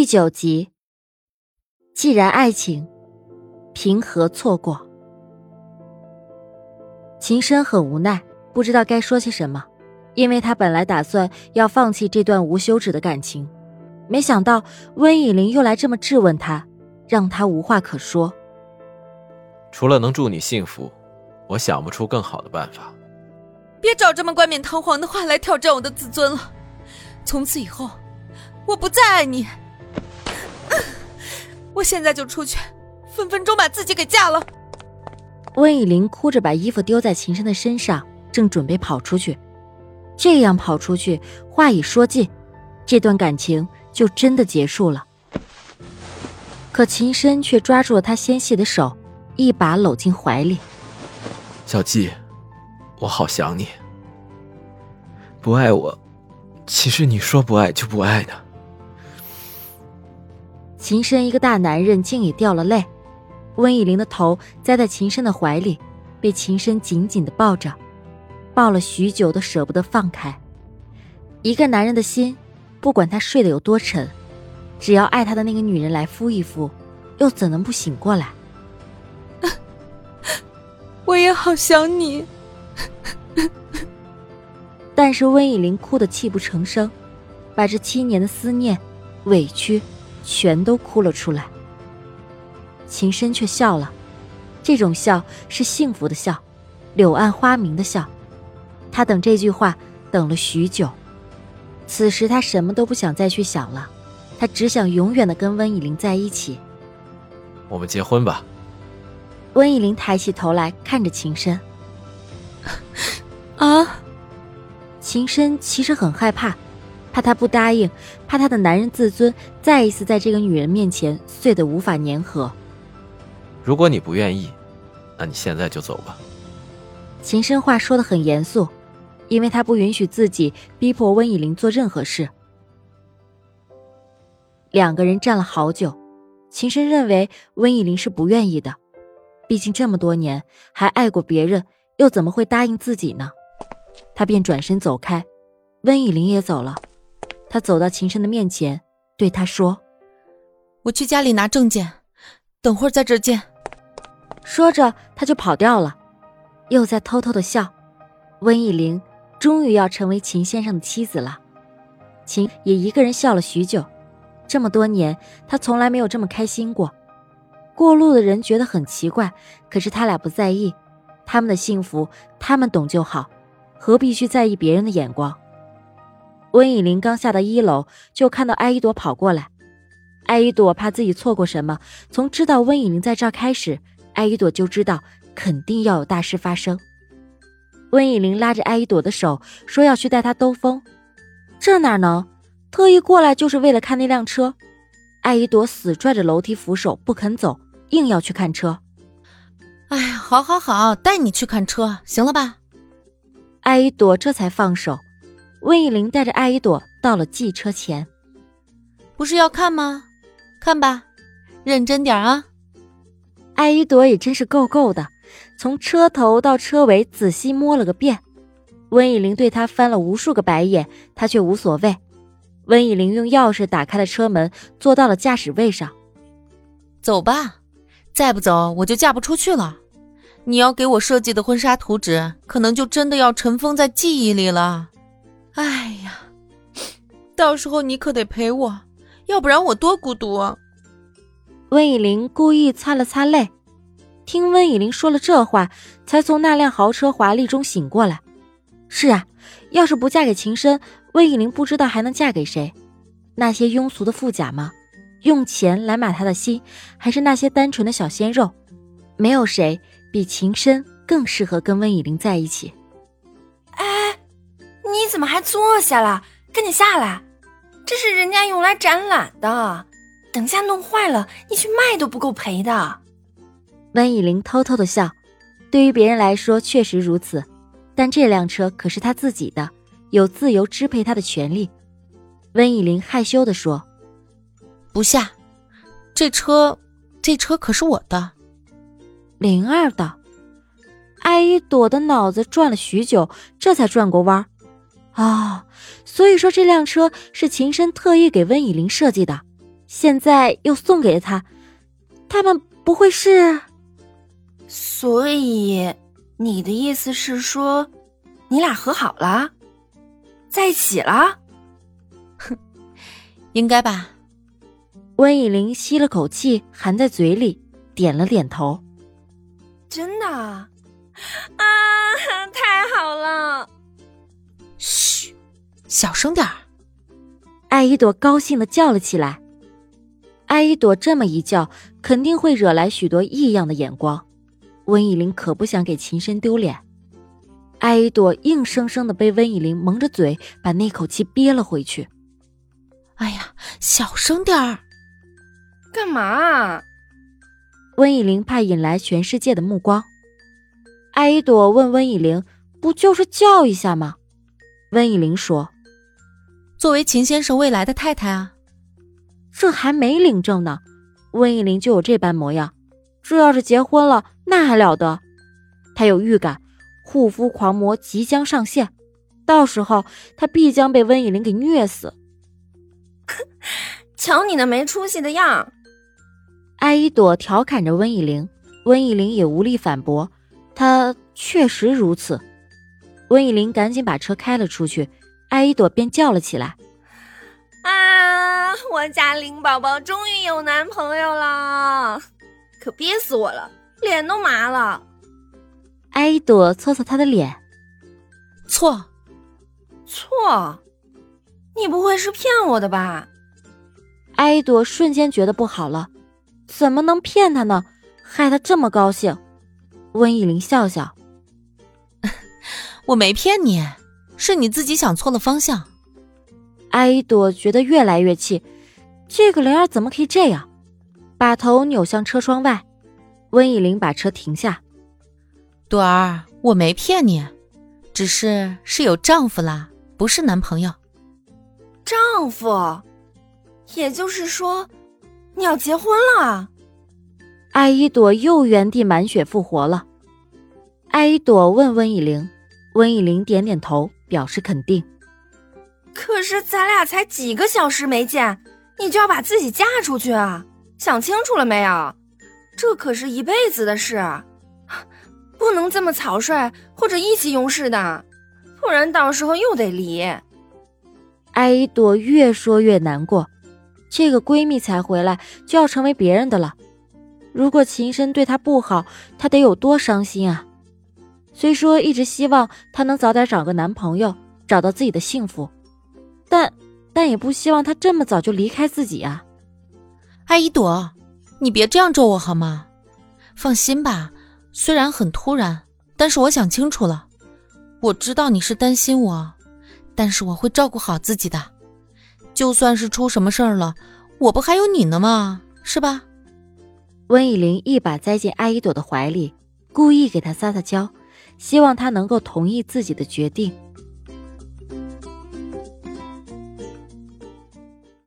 第九集，既然爱情，凭何错过？秦深很无奈，不知道该说些什么，因为他本来打算要放弃这段无休止的感情，没想到温以玲又来这么质问他，让他无话可说。除了能祝你幸福，我想不出更好的办法。别找这么冠冕堂皇的话来挑战我的自尊了。从此以后，我不再爱你。我现在就出去，分分钟把自己给嫁了。温以玲哭着把衣服丢在秦深的身上，正准备跑出去。这样跑出去，话已说尽，这段感情就真的结束了。可秦深却抓住了她纤细的手，一把搂进怀里。小季，我好想你。不爱我，岂是你说不爱就不爱的。秦深一个大男人竟也掉了泪，温以玲的头栽在秦深的怀里，被秦深紧紧的抱着，抱了许久都舍不得放开。一个男人的心，不管他睡得有多沉，只要爱他的那个女人来敷一敷，又怎能不醒过来？我也好想你，但是温以玲哭得泣不成声，把这七年的思念、委屈。全都哭了出来。秦深却笑了，这种笑是幸福的笑，柳暗花明的笑。他等这句话等了许久，此时他什么都不想再去想了，他只想永远的跟温以玲在一起。我们结婚吧。温以玲抬起头来看着秦深。啊！秦深其实很害怕。怕他不答应，怕他的男人自尊再一次在这个女人面前碎得无法粘合。如果你不愿意，那你现在就走吧。秦深话说的很严肃，因为他不允许自己逼迫温以玲做任何事。两个人站了好久，秦深认为温以玲是不愿意的，毕竟这么多年还爱过别人，又怎么会答应自己呢？他便转身走开，温以玲也走了。他走到秦深的面前，对他说：“我去家里拿证件，等会儿在这儿见。”说着，他就跑掉了，又在偷偷的笑。温以玲终于要成为秦先生的妻子了。秦也一个人笑了许久，这么多年，他从来没有这么开心过。过路的人觉得很奇怪，可是他俩不在意，他们的幸福他们懂就好，何必去在意别人的眼光？温以玲刚下到一楼，就看到艾依朵跑过来。艾依朵怕自己错过什么，从知道温以玲在这儿开始，艾依朵就知道肯定要有大事发生。温以玲拉着艾依朵的手，说要去带她兜风。这哪能？特意过来就是为了看那辆车。艾依朵死拽着楼梯扶手不肯走，硬要去看车。哎呀，好好好，带你去看车，行了吧？艾依朵这才放手。温以玲带着艾依朵到了汽车前，不是要看吗？看吧，认真点啊！艾依朵也真是够够的，从车头到车尾仔细摸了个遍。温以玲对他翻了无数个白眼，他却无所谓。温以玲用钥匙打开了车门，坐到了驾驶位上。走吧，再不走我就嫁不出去了。你要给我设计的婚纱图纸，可能就真的要尘封在记忆里了。哎呀，到时候你可得陪我，要不然我多孤独啊！温以玲故意擦了擦泪，听温以玲说了这话，才从那辆豪车华丽中醒过来。是啊，要是不嫁给秦深，温以玲不知道还能嫁给谁？那些庸俗的富甲吗？用钱来买他的心，还是那些单纯的小鲜肉？没有谁比秦深更适合跟温以玲在一起。你怎么还坐下了？赶紧下来！这是人家用来展览的，等下弄坏了，你去卖都不够赔的。温以玲偷偷的笑，对于别人来说确实如此，但这辆车可是他自己的，有自由支配他的权利。温以玲害羞的说：“不下，这车，这车可是我的。”灵儿的。艾依朵的脑子转了许久，这才转过弯。啊，所以说这辆车是秦深特意给温以玲设计的，现在又送给了他，他们不会是……所以你的意思是说，你俩和好了，在一起了？哼，应该吧。温以玲吸了口气，含在嘴里，点了点头。真的啊，太好了！嘘，小声点儿。艾依朵高兴的叫了起来。艾依朵这么一叫，肯定会惹来许多异样的眼光。温以玲可不想给秦深丢脸。艾依朵硬生生的被温以玲蒙着嘴，把那口气憋了回去。哎呀，小声点儿。干嘛？温以玲怕引来全世界的目光。艾依朵问温以玲：“不就是叫一下吗？”温以玲说：“作为秦先生未来的太太啊。”这还没领证呢，温以玲就有这般模样。这要是结婚了，那还了得？他有预感，护肤狂魔即将上线，到时候他必将被温以玲给虐死。瞧你那没出息的样！艾依朵调侃着温以玲，温以玲也无力反驳，她确实如此。温以玲赶紧把车开了出去，艾依朵便叫了起来：“啊，我家林宝宝终于有男朋友了，可憋死我了，脸都麻了。”艾依朵搓搓她的脸：“错，错，你不会是骗我的吧？”艾依朵瞬间觉得不好了。怎么能骗他呢？害他这么高兴。温以玲笑笑：“我没骗你，是你自己想错了方向。”艾依朵觉得越来越气，这个灵儿怎么可以这样？把头扭向车窗外，温以玲把车停下：“朵儿，我没骗你，只是是有丈夫啦，不是男朋友。”丈夫，也就是说。你要结婚了，艾依朵又原地满血复活了。艾依朵问温以玲，温以玲点点头，表示肯定。可是咱俩才几个小时没见，你就要把自己嫁出去啊？想清楚了没有？这可是一辈子的事，不能这么草率或者意气用事的，不然到时候又得离。艾依朵越说越难过。这个闺蜜才回来就要成为别人的了，如果秦深对她不好，她得有多伤心啊！虽说一直希望她能早点找个男朋友，找到自己的幸福，但但也不希望她这么早就离开自己啊！阿依朵，你别这样咒我好吗？放心吧，虽然很突然，但是我想清楚了，我知道你是担心我，但是我会照顾好自己的。就算是出什么事儿了，我不还有你呢吗？是吧？温以玲一把栽进阿依朵的怀里，故意给她撒撒娇，希望他能够同意自己的决定。